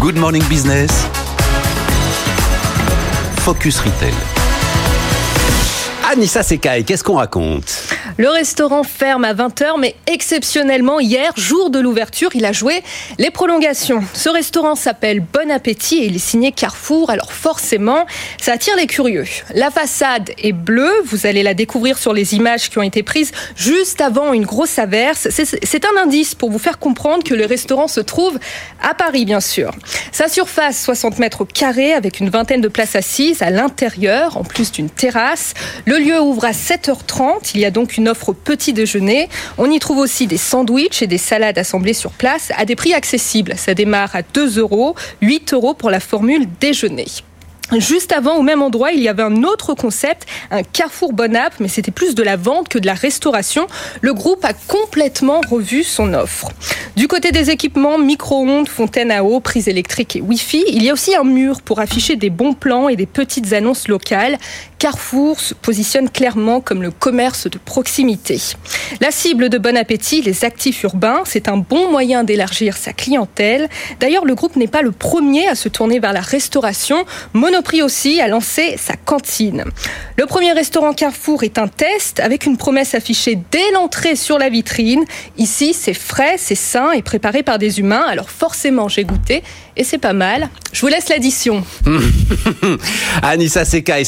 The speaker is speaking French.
Good Morning Business. Focus Retail. Anissa Sekai, qu'est-ce qu'on raconte? Le restaurant ferme à 20h, mais exceptionnellement, hier, jour de l'ouverture, il a joué les prolongations. Ce restaurant s'appelle Bon Appétit et il est signé Carrefour, alors forcément, ça attire les curieux. La façade est bleue, vous allez la découvrir sur les images qui ont été prises juste avant une grosse averse. C'est un indice pour vous faire comprendre que le restaurant se trouve à Paris, bien sûr. Sa surface, 60 mètres carrés, avec une vingtaine de places assises à l'intérieur, en plus d'une terrasse. Lieu ouvre à 7h30. Il y a donc une offre petit déjeuner. On y trouve aussi des sandwichs et des salades assemblées sur place à des prix accessibles. Ça démarre à 2 euros, 8 euros pour la formule déjeuner. Juste avant, au même endroit, il y avait un autre concept, un Carrefour Bonap, mais c'était plus de la vente que de la restauration. Le groupe a complètement revu son offre. Du côté des équipements, micro-ondes, fontaine à eau, prise électrique et Wi-Fi, il y a aussi un mur pour afficher des bons plans et des petites annonces locales. Carrefour se positionne clairement comme le commerce de proximité. La cible de Bon Appétit, les actifs urbains, c'est un bon moyen d'élargir sa clientèle. D'ailleurs, le groupe n'est pas le premier à se tourner vers la restauration. Monoprix aussi a lancé sa cantine. Le premier restaurant Carrefour est un test avec une promesse affichée dès l'entrée sur la vitrine. Ici, c'est frais, c'est sain et préparé par des humains. Alors forcément, j'ai goûté et c'est pas mal. Je vous laisse l'addition. Anissa Sekai,